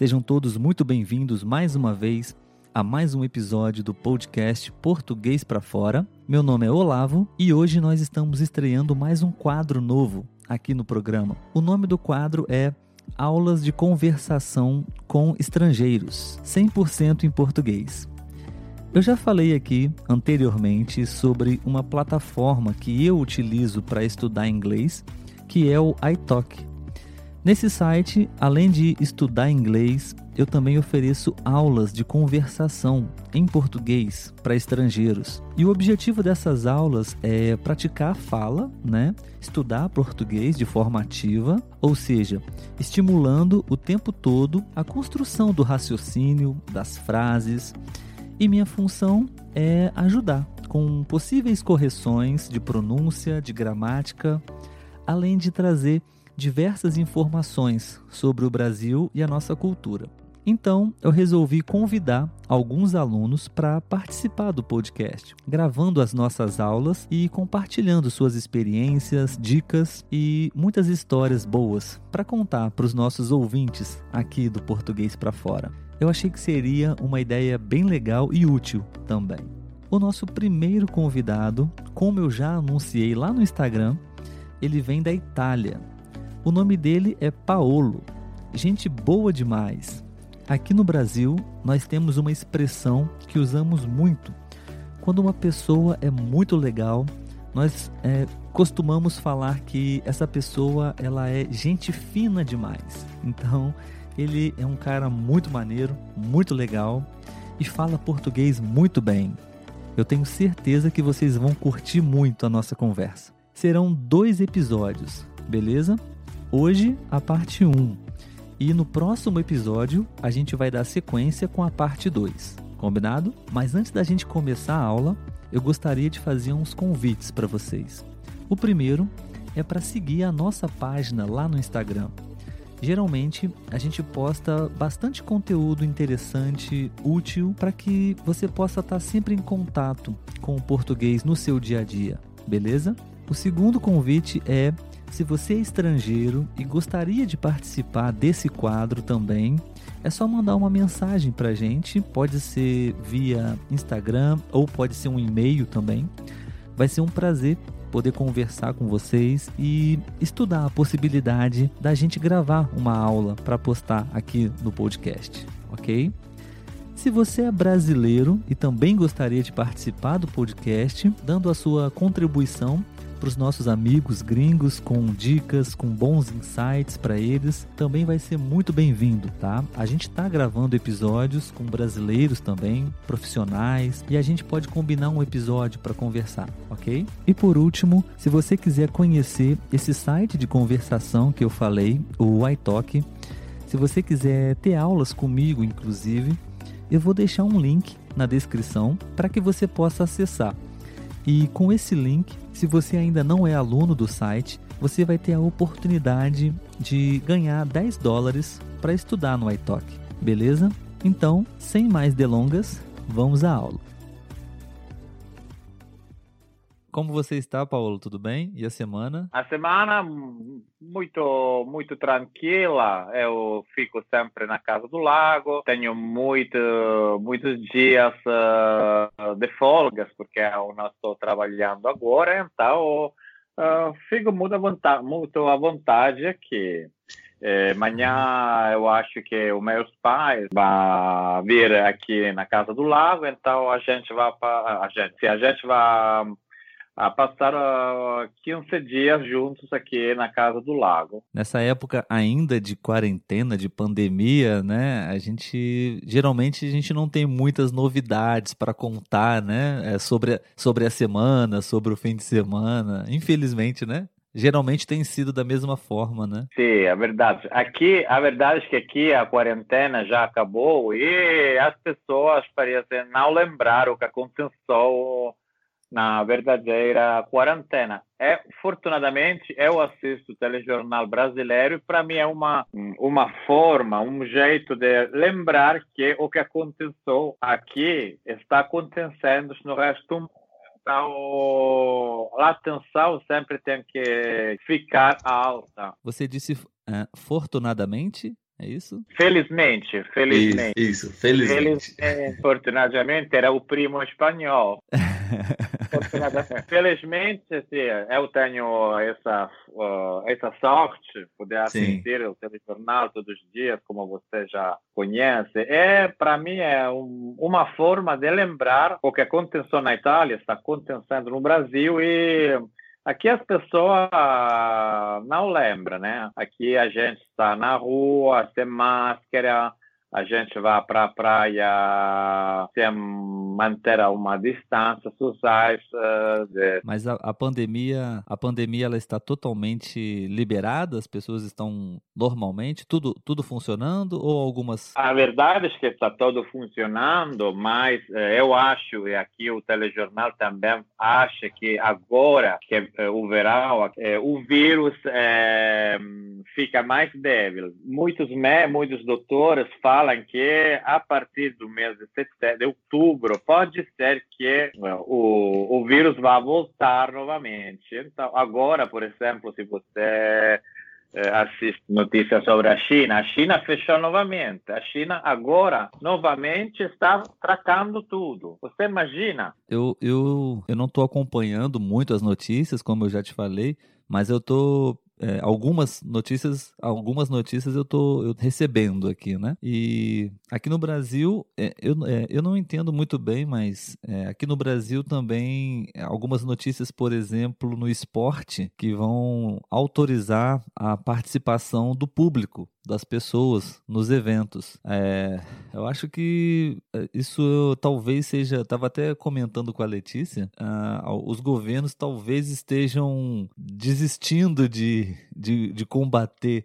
Sejam todos muito bem-vindos mais uma vez a mais um episódio do podcast Português para Fora. Meu nome é Olavo e hoje nós estamos estreando mais um quadro novo aqui no programa. O nome do quadro é Aulas de Conversação com Estrangeiros, 100% em português. Eu já falei aqui anteriormente sobre uma plataforma que eu utilizo para estudar inglês, que é o iTalk. Nesse site, além de estudar inglês, eu também ofereço aulas de conversação em português para estrangeiros. E o objetivo dessas aulas é praticar a fala, né? Estudar português de forma ativa, ou seja, estimulando o tempo todo a construção do raciocínio, das frases. E minha função é ajudar com possíveis correções de pronúncia, de gramática, além de trazer diversas informações sobre o Brasil e a nossa cultura. Então, eu resolvi convidar alguns alunos para participar do podcast, gravando as nossas aulas e compartilhando suas experiências, dicas e muitas histórias boas para contar para os nossos ouvintes aqui do Português para Fora. Eu achei que seria uma ideia bem legal e útil também. O nosso primeiro convidado, como eu já anunciei lá no Instagram, ele vem da Itália o nome dele é Paolo. Gente boa demais. Aqui no Brasil, nós temos uma expressão que usamos muito. Quando uma pessoa é muito legal, nós é, costumamos falar que essa pessoa ela é gente fina demais. Então, ele é um cara muito maneiro, muito legal e fala português muito bem. Eu tenho certeza que vocês vão curtir muito a nossa conversa. Serão dois episódios, beleza? Hoje, a parte 1. E no próximo episódio, a gente vai dar sequência com a parte 2. Combinado? Mas antes da gente começar a aula, eu gostaria de fazer uns convites para vocês. O primeiro é para seguir a nossa página lá no Instagram. Geralmente a gente posta bastante conteúdo interessante, útil, para que você possa estar sempre em contato com o português no seu dia a dia, beleza? O segundo convite é se você é estrangeiro e gostaria de participar desse quadro também, é só mandar uma mensagem para a gente. Pode ser via Instagram ou pode ser um e-mail também. Vai ser um prazer poder conversar com vocês e estudar a possibilidade da gente gravar uma aula para postar aqui no podcast, ok? Se você é brasileiro e também gostaria de participar do podcast, dando a sua contribuição, para os nossos amigos gringos com dicas, com bons insights para eles, também vai ser muito bem-vindo, tá? A gente está gravando episódios com brasileiros também, profissionais, e a gente pode combinar um episódio para conversar, ok? E por último, se você quiser conhecer esse site de conversação que eu falei, o iTalk, se você quiser ter aulas comigo, inclusive, eu vou deixar um link na descrição para que você possa acessar. E com esse link, se você ainda não é aluno do site, você vai ter a oportunidade de ganhar 10 dólares para estudar no iTalk, beleza? Então, sem mais delongas, vamos à aula. Como você está, Paulo? Tudo bem? E a semana? A semana muito muito tranquila. Eu fico sempre na casa do lago. Tenho muito muitos dias uh, de folgas porque eu não estou trabalhando agora. Então uh, fico muito à vontade, muito à vontade aqui. É, amanhã eu acho que os meus pais vão vir aqui na casa do lago, então a gente vai para a gente, se a gente vai a passar uh, 15 dias juntos aqui na casa do lago. Nessa época ainda de quarentena, de pandemia, né? A gente geralmente a gente não tem muitas novidades para contar, né? É sobre, sobre a semana, sobre o fim de semana, infelizmente, né? geralmente tem sido da mesma forma, né? Sim, é verdade. Aqui, a verdade é que aqui a quarentena já acabou e as pessoas parecem não lembrar o que aconteceu na verdadeira quarentena. É, fortunadamente, eu assisto o telejornal brasileiro e para mim é uma, uma forma, um jeito de lembrar que o que aconteceu aqui está acontecendo no resto do mundo. Então, a atenção sempre tem que ficar alta. Você disse uh, fortunadamente? É isso? Felizmente, felizmente. Isso, isso felizmente. felizmente. Fortunadamente, era o primo espanhol. Felizmente, sim, eu tenho essa, uh, essa sorte, poder assistir o telejornal todos os dias, como você já conhece. É, para mim, é um, uma forma de lembrar o que aconteceu na Itália, está acontecendo no Brasil e Aqui as pessoas não lembram, né? Aqui a gente está na rua, sem máscara, a gente vai para a praia sem manter uma distância social. De... Mas a, a, pandemia, a pandemia ela está totalmente liberada? As pessoas estão normalmente, tudo, tudo funcionando ou algumas? A verdade é que está tudo funcionando, mas eh, eu acho e aqui o telejornal também acha que agora que eh, o verão, eh, o vírus fica mais débil. Muitos muitos doutores falam falam que a partir do mês de, setembro, de outubro pode ser que o, o vírus vá voltar novamente. Então, agora, por exemplo, se você eh, assiste notícias sobre a China, a China fechou novamente. A China agora novamente está tracando tudo. Você imagina? Eu, eu, eu não estou acompanhando muito as notícias, como eu já te falei, mas eu estou é, algumas notícias, algumas notícias eu tô eu recebendo aqui, né? E aqui no Brasil, é, eu, é, eu não entendo muito bem, mas é, aqui no Brasil também algumas notícias, por exemplo, no esporte, que vão autorizar a participação do público das pessoas nos eventos. É, eu acho que é, isso talvez seja. Estava até comentando com a Letícia. Uh, os governos talvez estejam desistindo de, de, de combater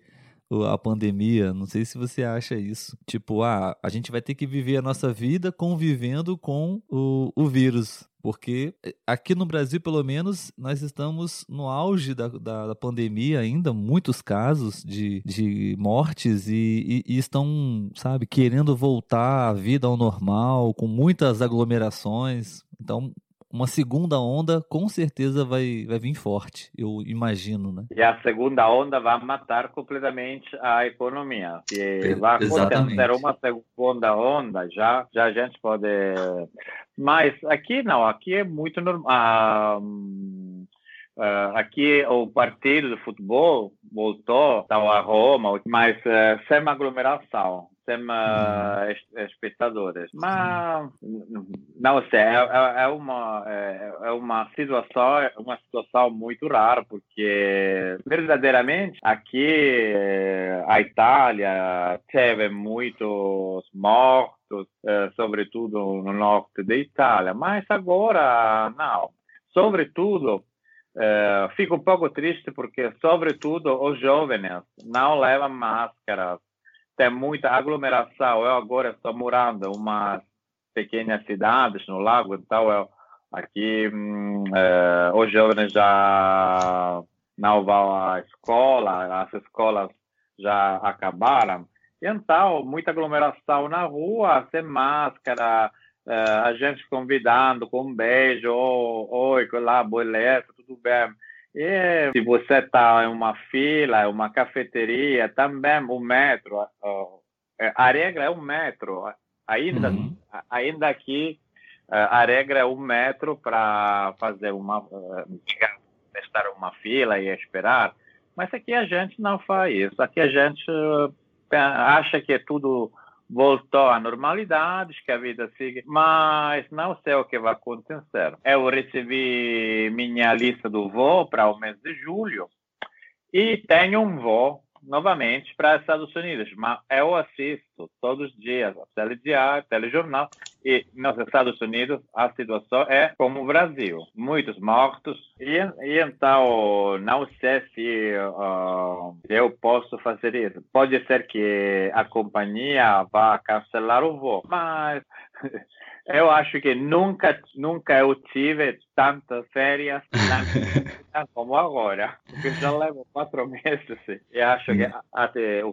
a pandemia. Não sei se você acha isso. Tipo, ah, a gente vai ter que viver a nossa vida convivendo com o, o vírus. Porque eh, aqui no Brasil, pelo menos, nós estamos no auge da, da, da pandemia ainda, muitos casos de, de mortes e, e, e, estão, sabe, querendo voltar a vida ao normal, com muitas aglomerações. Então, uma segunda onda com certeza vai, vai vir forte, eu imagino, né? E a segunda onda vai matar completamente a economia. Se vai acontecer uma segunda onda, já, já a gente pode... Mas aqui não, aqui é muito normal. Ah, Uh, aqui o partido de futebol voltou tá, a Roma, mas uh, sem aglomeração sem uhum. espectadores. Mas não sei, é, é, é uma é, é, uma situação uma situação muito rara porque verdadeiramente aqui eh, a Itália teve muitos mortos, eh, sobretudo no norte da Itália, mas agora não. Sobretudo Uh, fico um pouco triste porque, sobretudo, os jovens não levam máscaras tem muita aglomeração. Eu agora estou morando em umas pequenas cidades no lago, então eu, aqui hum, é, os jovens já não vão à escola, as escolas já acabaram. Então, muita aglomeração na rua, sem máscara, é, a gente convidando com um beijo, oi, lá, beleza, tudo bem. E se você está em uma fila, uma cafeteria, também o metro, a regra é um metro. Ainda, uhum. ainda aqui, a regra é um metro para fazer uma, estar uma fila e esperar. Mas aqui a gente não faz isso. Aqui a gente acha que é tudo voltou à normalidade, que a vida siga, mas não sei o que vai acontecer. Eu recebi minha lista do voo para o mês de julho e tenho um voo novamente para Estados Unidos, mas eu assisto todos os dias a telediário, telejornal e nos Estados Unidos a situação é como o Brasil, muitos mortos. E, e então, não sei se uh, eu posso fazer isso. Pode ser que a companhia vá cancelar o voo, mas eu acho que nunca, nunca eu tive tantas férias como agora, porque já levo quatro meses e acho que até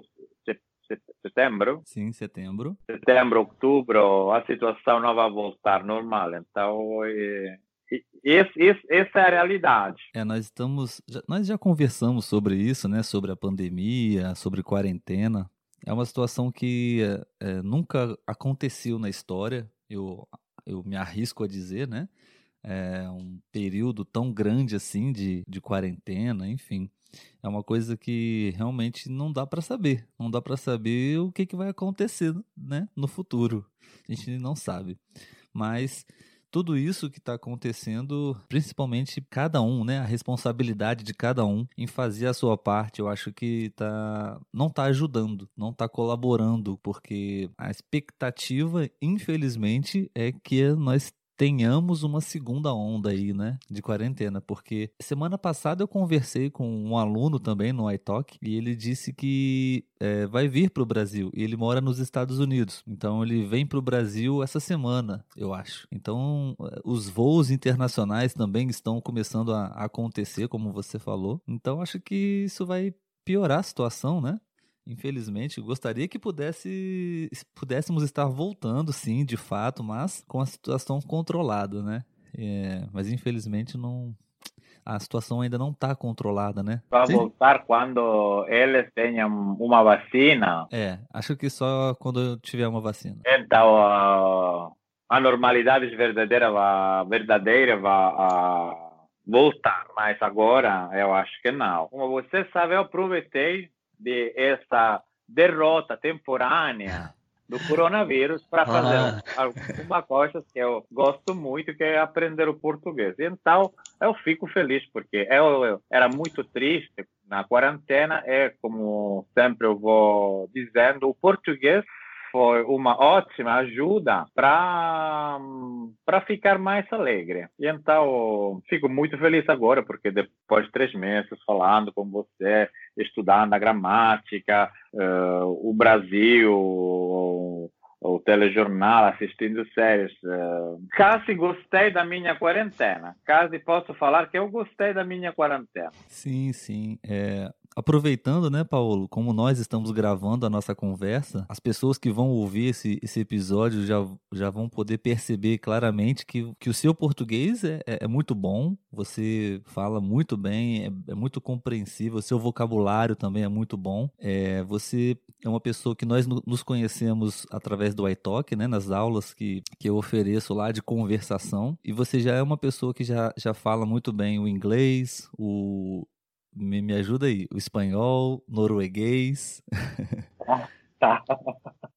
setembro. Sim, setembro. Setembro, outubro, a situação não vai voltar normal. Então, é, esse, esse, essa é a realidade. É, nós estamos, já, nós já conversamos sobre isso, né? Sobre a pandemia, sobre quarentena. É uma situação que é, nunca aconteceu na história. Eu, eu me arrisco a dizer, né? É um período tão grande assim de, de quarentena, enfim é uma coisa que realmente não dá para saber. Não dá para saber o que, que vai acontecer né, no futuro. A gente não sabe. Mas tudo isso que está acontecendo, principalmente cada um, né, a responsabilidade de cada um em fazer a sua parte, eu acho que tá, não está ajudando, não está colaborando, porque a expectativa, infelizmente, é que nós tenhamos uma segunda onda aí, né, de quarentena, porque semana passada eu conversei com um aluno também no iTalk e ele disse que é, vai vir para o Brasil e ele mora nos Estados Unidos, então ele vem para o Brasil essa semana, eu acho. Então os voos internacionais também estão começando a acontecer, como você falou. Então acho que isso vai piorar a situação, né? Infelizmente, gostaria que pudesse, pudéssemos estar voltando, sim, de fato, mas com a situação controlada, né? É, mas infelizmente não, a situação ainda não está controlada, né? Vai voltar quando eles tenham uma vacina. É, acho que só quando tiver uma vacina. Então, a, a normalidade verdadeira vai, verdadeira vai voltar, mas agora eu acho que não. Como você sabe, eu aproveitei de essa derrota temporânea do coronavírus para fazer ah. alguma coisa que eu gosto muito, que é aprender o português. Então, eu fico feliz, porque eu, eu era muito triste na quarentena, é como sempre eu vou dizendo, o português foi uma ótima ajuda para para ficar mais alegre. E então fico muito feliz agora porque depois de três meses falando com você, estudando a gramática, uh, o Brasil, o, telejornal, assistindo séries. Uh, quase gostei da minha quarentena. Quase posso falar que eu gostei da minha quarentena. Sim, sim. É, aproveitando, né, Paulo, como nós estamos gravando a nossa conversa, as pessoas que vão ouvir esse, esse episódio já, já vão poder perceber claramente que, que o seu português é, é, é muito bom, você fala muito bem, é, é, muito compreensível, seu vocabulário também é muito bom. É, você é uma pessoa que nós nos conhecemos através do iTalk, né, nas aulas que, que eu ofereço lá de conversação, e você já é uma pessoa que já, já fala muito bem o inglês, o, me, me ajuda aí. O espanhol, norueguês. Ah, tá.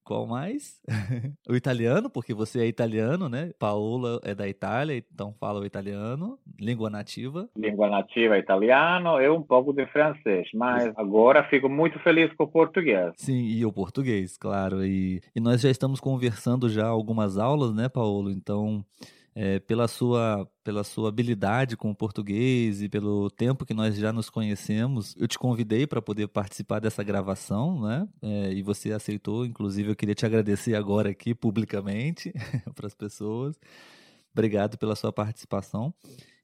Qual mais? o italiano, porque você é italiano, né? Paola é da Itália, então fala o italiano. Língua nativa. Língua nativa italiano e um pouco de francês, mas agora fico muito feliz com o português. Sim, e o português, claro. E, e nós já estamos conversando já algumas aulas, né, Paulo? Então é, pela, sua, pela sua habilidade com o português e pelo tempo que nós já nos conhecemos, eu te convidei para poder participar dessa gravação, né? É, e você aceitou, inclusive eu queria te agradecer agora aqui publicamente para as pessoas. Obrigado pela sua participação.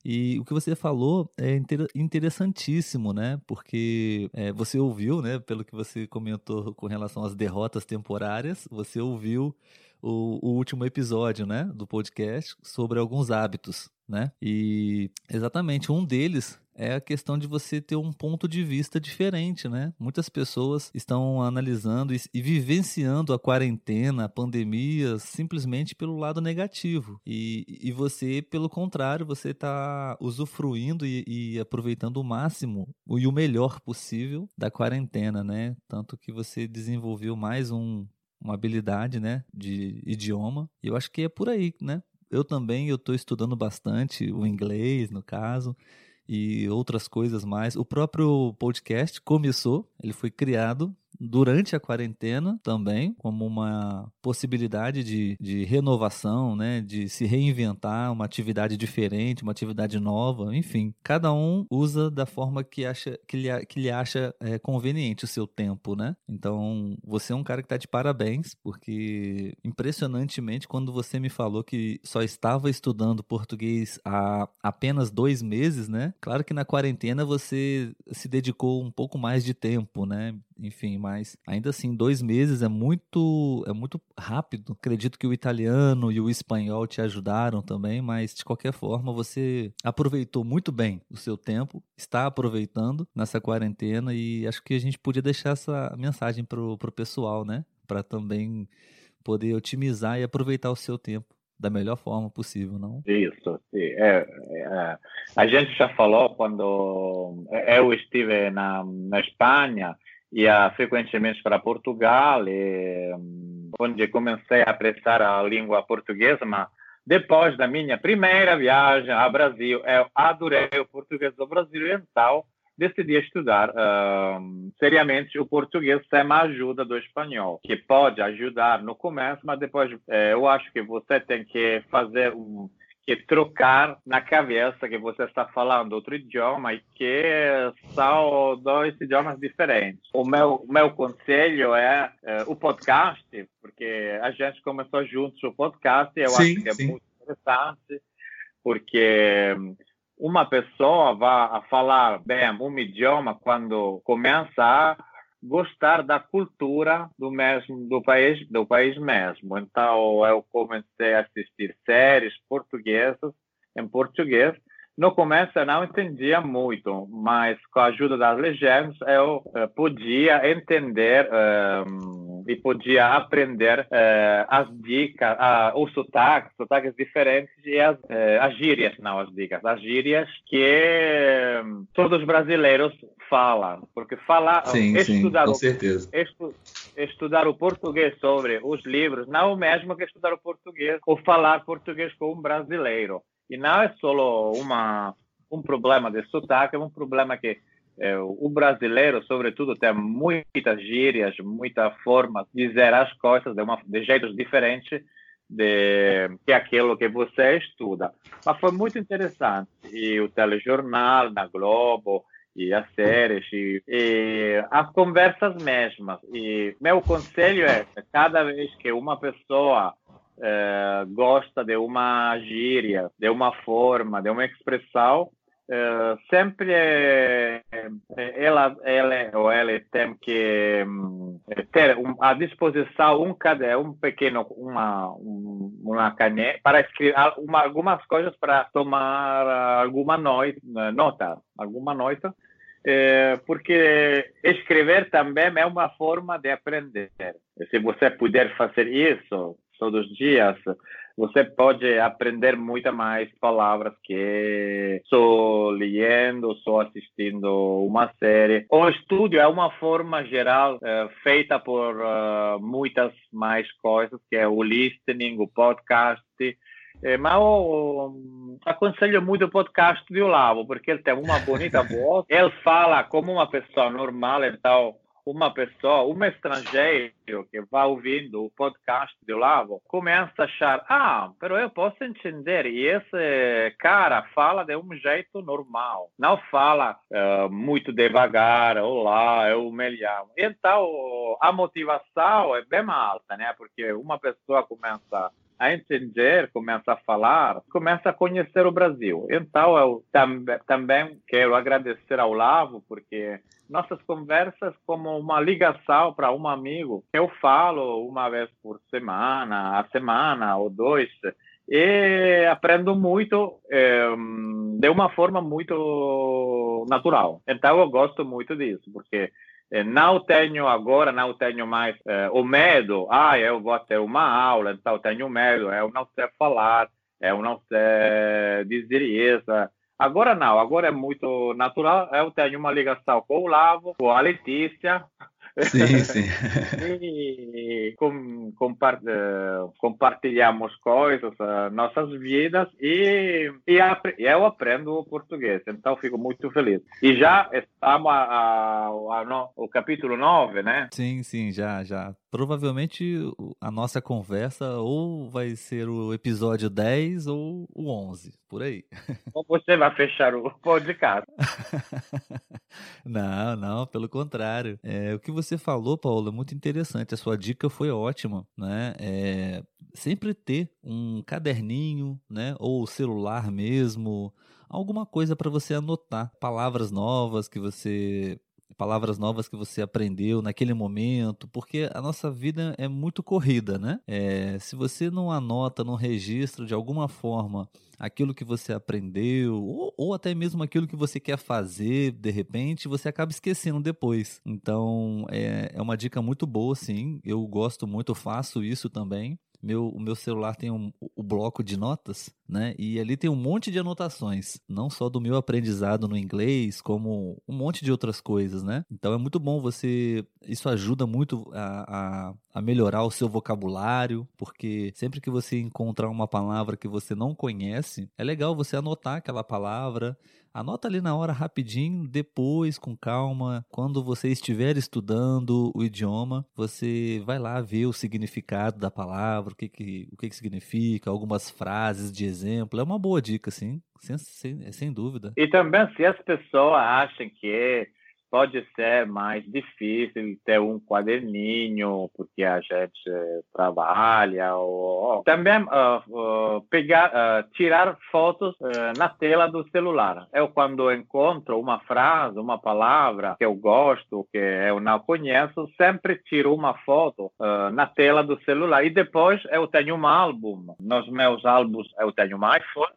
E o que você falou é interessantíssimo, né? Porque é, você ouviu, né? Pelo que você comentou com relação às derrotas temporárias, você ouviu o, o, último episódio, né, do podcast sobre alguns hábitos, né? E exatamente um deles é a questão de você ter um ponto de vista diferente, né? Muitas pessoas estão analisando e, vivenciando a quarentena, a pandemia, simplesmente pelo lado negativo. E, e você, pelo contrário, você está usufruindo e, e, aproveitando o máximo e o melhor possível da quarentena, né? Tanto que você desenvolveu mais um, uma habilidade, né, de idioma. E eu acho que é por aí, né? Eu também eu estou estudando bastante o inglês, no caso, e outras coisas mais. O próprio podcast começou, ele foi criado durante a quarentena também, como uma possibilidade de, de renovação, né? De se reinventar, uma atividade diferente, uma atividade nova, enfim. Cada um usa da forma que acha que lhe, que lhe acha é, conveniente o seu tempo, né? Então, você é um cara que está de parabéns, porque impressionantemente, quando você me falou que só estava estudando português há apenas dois meses, né? Claro que na quarentena você se dedicou um pouco mais de tempo, né? Enfim, mas ainda assim, dois meses é muito, é muito rápido. Acredito que o italiano e o espanhol te ajudaram também, mas de qualquer forma você aproveitou muito bem o seu tempo, está aproveitando nessa quarentena e acho que a gente podia deixar essa mensagem pro, pro pessoal, né? Para também poder otimizar e aproveitar o seu tempo da melhor forma possível, não? Isso, sim. É, é, a gente já falou quando eu estive na, na Espanha ia frequentemente para Portugal, e, onde comecei a apreciar a língua portuguesa, mas depois da minha primeira viagem ao Brasil, eu adorei o português do Brasil, então decidi estudar uh, seriamente o português sem a ajuda do espanhol, que pode ajudar no começo, mas depois eh, eu acho que você tem que fazer um que trocar na cabeça que você está falando outro idioma e que são dois idiomas diferentes. O meu, o meu conselho é, é o podcast, porque a gente começou juntos o podcast e eu sim, acho que é sim. muito interessante, porque uma pessoa vai falar bem um idioma quando começa a gostar da cultura do mesmo do país do país mesmo. Então eu comecei a assistir séries portuguesas em português. No começo eu não entendia muito, mas com a ajuda das legendas eu uh, podia entender uh, e podia aprender uh, as dicas, os sotaques, sotaques diferentes e as, as gírias, não as dicas, as gírias que todos os brasileiros fala, porque falar, sim, estudar, sim. O, estu, estudar o português sobre os livros não é o mesmo que estudar o português ou falar português com um brasileiro. E não é só uma um problema de sotaque, é um problema que é, o brasileiro, sobretudo, tem muitas gírias, muitas formas de dizer as coisas de, uma, de jeitos diferentes de, que aquilo que você estuda. Mas foi muito interessante. E o telejornal na Globo, e as séries e, e, as conversas mesmas. E meu conselho é cada vez que uma pessoa é, gosta de uma gíria, de uma forma, de uma expressão, é, sempre ela, ela ou ela tem que hum, ter um, à disposição um caderno, um pequeno, uma, uma caneta para escrever uma, algumas coisas para tomar alguma noite, nota, alguma nota, é, porque escrever também é uma forma de aprender. Se você puder fazer isso todos os dias, você pode aprender muito mais palavras que só lendo, só assistindo uma série. O estudo é uma forma geral é, feita por uh, muitas mais coisas, que é o listening, o podcast, é, mas eu aconselho muito o podcast de Olavo, porque ele tem uma bonita voz, ele fala como uma pessoa normal, então uma pessoa, um estrangeiro que vai ouvindo o podcast de Olavo, começa a achar, ah, pero eu posso entender, e esse cara fala de um jeito normal, não fala uh, muito devagar, olá, eu me llamo. Então, a motivação é bem alta, né? Porque uma pessoa começa a entender, começa a falar, começa a conhecer o Brasil. Então, eu tam também quero agradecer ao Lavo, porque nossas conversas como uma ligação para um amigo. Eu falo uma vez por semana, a semana ou dois, e aprendo muito é, de uma forma muito natural. Então, eu gosto muito disso, porque não tenho agora, não tenho mais é, o medo, ah, eu vou ter uma aula, então tenho medo, eu não sei falar, eu não sei dizer isso. Agora não, agora é muito natural, eu tenho uma ligação com o Lavo, com a Letícia, Sim, sim. e com, compart, compartilhamos coisas, nossas vidas e, e eu aprendo o português, então fico muito feliz. E já estamos a, a, a no, o capítulo 9, né? Sim, sim, já, já. Provavelmente a nossa conversa ou vai ser o episódio 10 ou o 11, por aí. Ou você vai fechar o podcast. não, não, pelo contrário. É, o que você falou, Paulo, é muito interessante. A sua dica foi ótima, né? É, sempre ter um caderninho, né? Ou celular mesmo, alguma coisa para você anotar, palavras novas que você palavras novas que você aprendeu naquele momento, porque a nossa vida é muito corrida, né? É, se você não anota, não registra de alguma forma aquilo que você aprendeu, ou, ou, até mesmo aquilo que você quer fazer, de repente, você acaba esquecendo depois. Então, é, é uma dica muito boa, sim. Eu gosto muito, faço isso também meu, o meu celular tem um, o bloco de notas, né? E ali tem um monte de anotações, não só do meu aprendizado no inglês, como um monte de outras coisas, né? Então é muito bom você. Isso ajuda muito a, a, a melhorar o seu vocabulário, porque sempre que você encontrar uma palavra que você não conhece, é legal você anotar aquela palavra Anota ali na hora rapidinho, depois com calma, quando você estiver estudando o idioma, você vai lá ver o significado da palavra, o que que, o que, que significa, algumas frases de exemplo. É uma boa dica, sim, sem, sem, sem dúvida. E também se as pessoas acham que pode ser mais difícil ter um quaderninho porque a gente trabalha ou também uh, uh, pegar uh, tirar fotos na tela do celular. Eu quando encontro uma frase uma palavra que eu gosto que eu não conheço sempre tiro uma foto na tela do celular. E depois eu tenho um álbum. Nos meus álbuns eu tenho um iPhone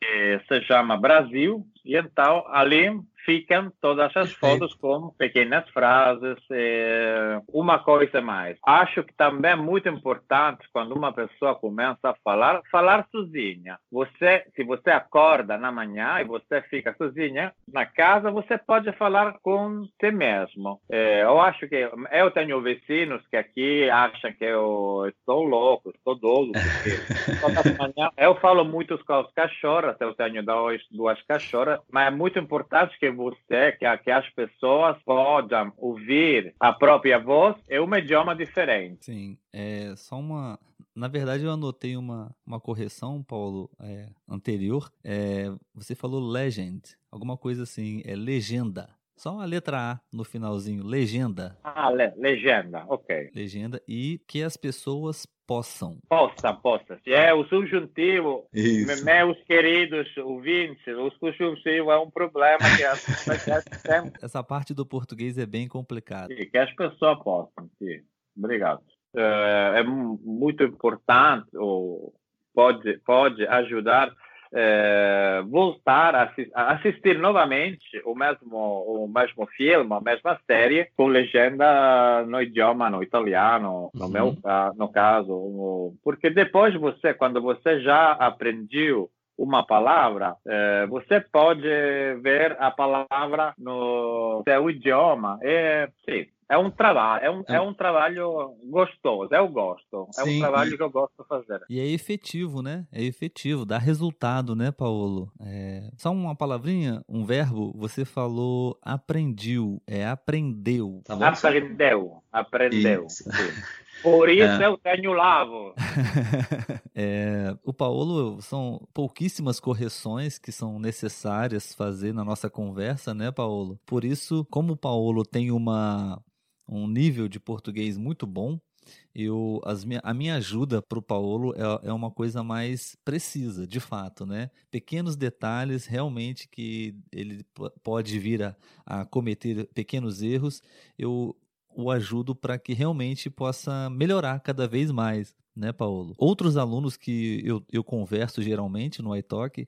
que se chama Brasil e então ali ficam todas as fotos com pequenas frases, é, uma coisa mais. Acho que também é muito importante quando uma pessoa começa a falar, falar sozinha. Você, se você acorda na manhã e você fica sozinha na casa, você pode falar com si mesmo. É, eu acho que eu tenho vizinhos que aqui acham que eu estou louco, estou doido, porque toda manhã eu falo muito com as cachorras, eu tenho dois, duas cachorras, mas é muito importante que você, que, que as pessoas possam ouvir a própria voz é um idioma diferente. Sim, é só uma. Na verdade, eu anotei uma, uma correção, Paulo, é, anterior. É, você falou legend, alguma coisa assim, é legenda. Só a letra A no finalzinho, legenda. Ah, le legenda, ok. Legenda e que as pessoas possam. Possa, possa. Se é o subjuntivo, Isso. meus queridos ouvintes, o subjuntivo é um problema que as pessoas Essa parte do português é bem complicada. Sim, que as pessoas possam, sim. Obrigado. É, é muito importante, ou pode, pode ajudar é, voltar a, a, assistir novamente o mesmo, o mesmo filme, a mesma série, com legenda no idioma, no italiano, no uhum. meu no caso. porque depois você, quando você já aprendeu uma palavra, é, você pode ver a palavra no seu idioma. É, sim, é um trabalho, é um, é. é um trabalho gostoso, eu gosto. É Sim, um trabalho e, que eu gosto de fazer. E é efetivo, né? É efetivo, dá resultado, né, Paulo? É... Só uma palavrinha, um verbo, você falou aprendeu, é aprendeu. Tá aprendeu, aprendeu. Por isso é. eu tenho lavo. é, o Paulo são pouquíssimas correções que são necessárias fazer na nossa conversa, né, Paulo? Por isso, como o Paulo tem uma um nível de português muito bom, eu, as minha, a minha ajuda para o Paulo é, é, uma coisa mais precisa, de fato, né? Pequenos detalhes realmente que ele pode vir a, a cometer pequenos erros, eu o ajudo para que realmente possa melhorar cada vez mais. Né, Paulo? Outros alunos que eu, eu converso geralmente no iTalk,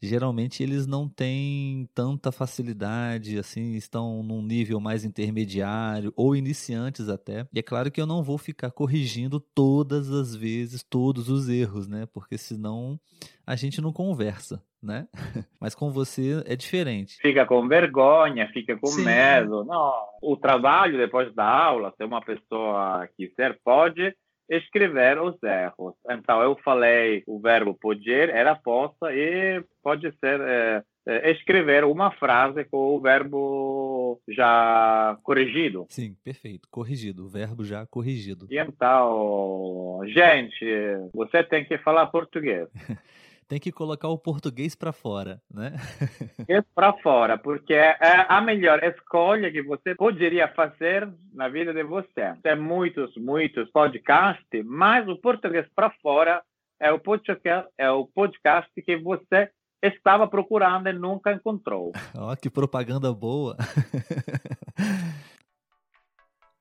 geralmente eles não têm tanta facilidade, assim, estão num nível mais intermediário ou iniciantes até. E é claro que eu não vou ficar corrigindo todas as vezes todos os erros, né? Porque senão a gente não conversa, né? Mas com você é diferente. Fica com vergonha, fica com Sim. medo. Não, o trabalho depois da aula, se uma pessoa quiser, pode escrever os erros. Então, eu falei o verbo poder era possa e pode ser é, é, escrever uma frase com o verbo já corrigido. Sim, perfeito. Corrigido. O verbo já corrigido. E então, gente, você tem que falar português. tem que colocar o português para fora, né? é para fora, porque é a melhor escolha que você poderia fazer na vida de você. Tem muitos, muitos podcasts, mas o português para fora é o podcast, é o podcast que você estava procurando e nunca encontrou. Ó, oh, que propaganda boa!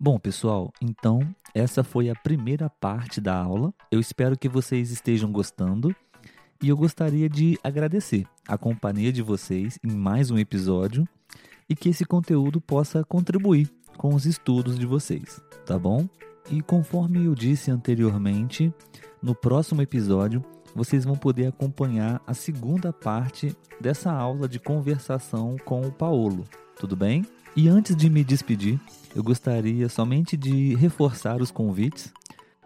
Bom, pessoal, então essa foi a primeira parte da aula. Eu espero que vocês estejam gostando e eu gostaria de agradecer a companhia de vocês em mais um episódio e que esse conteúdo possa contribuir com os estudos de vocês, tá bom? E conforme eu disse anteriormente, no próximo episódio vocês vão poder acompanhar a segunda parte dessa aula de conversação com o Paulo, tudo bem? E antes de me despedir, eu gostaria somente de reforçar os convites.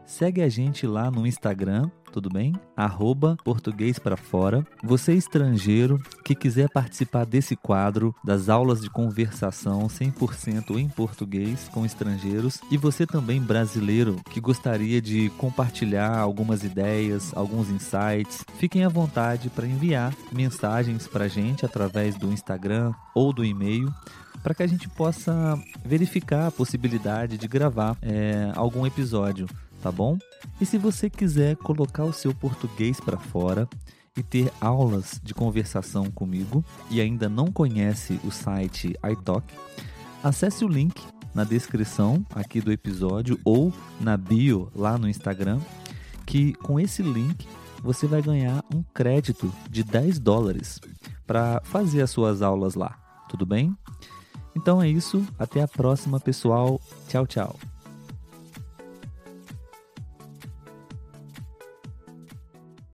Segue a gente lá no Instagram tudo bem? Arroba Português para Fora. Você estrangeiro que quiser participar desse quadro das aulas de conversação 100% em português com estrangeiros e você também brasileiro que gostaria de compartilhar algumas ideias, alguns insights, fiquem à vontade para enviar mensagens para a gente através do Instagram ou do e-mail para que a gente possa verificar a possibilidade de gravar é, algum episódio tá bom? E se você quiser colocar o seu português para fora e ter aulas de conversação comigo e ainda não conhece o site iTalk, acesse o link na descrição aqui do episódio ou na bio lá no Instagram, que com esse link você vai ganhar um crédito de 10 dólares para fazer as suas aulas lá, tudo bem? Então é isso, até a próxima, pessoal. Tchau, tchau.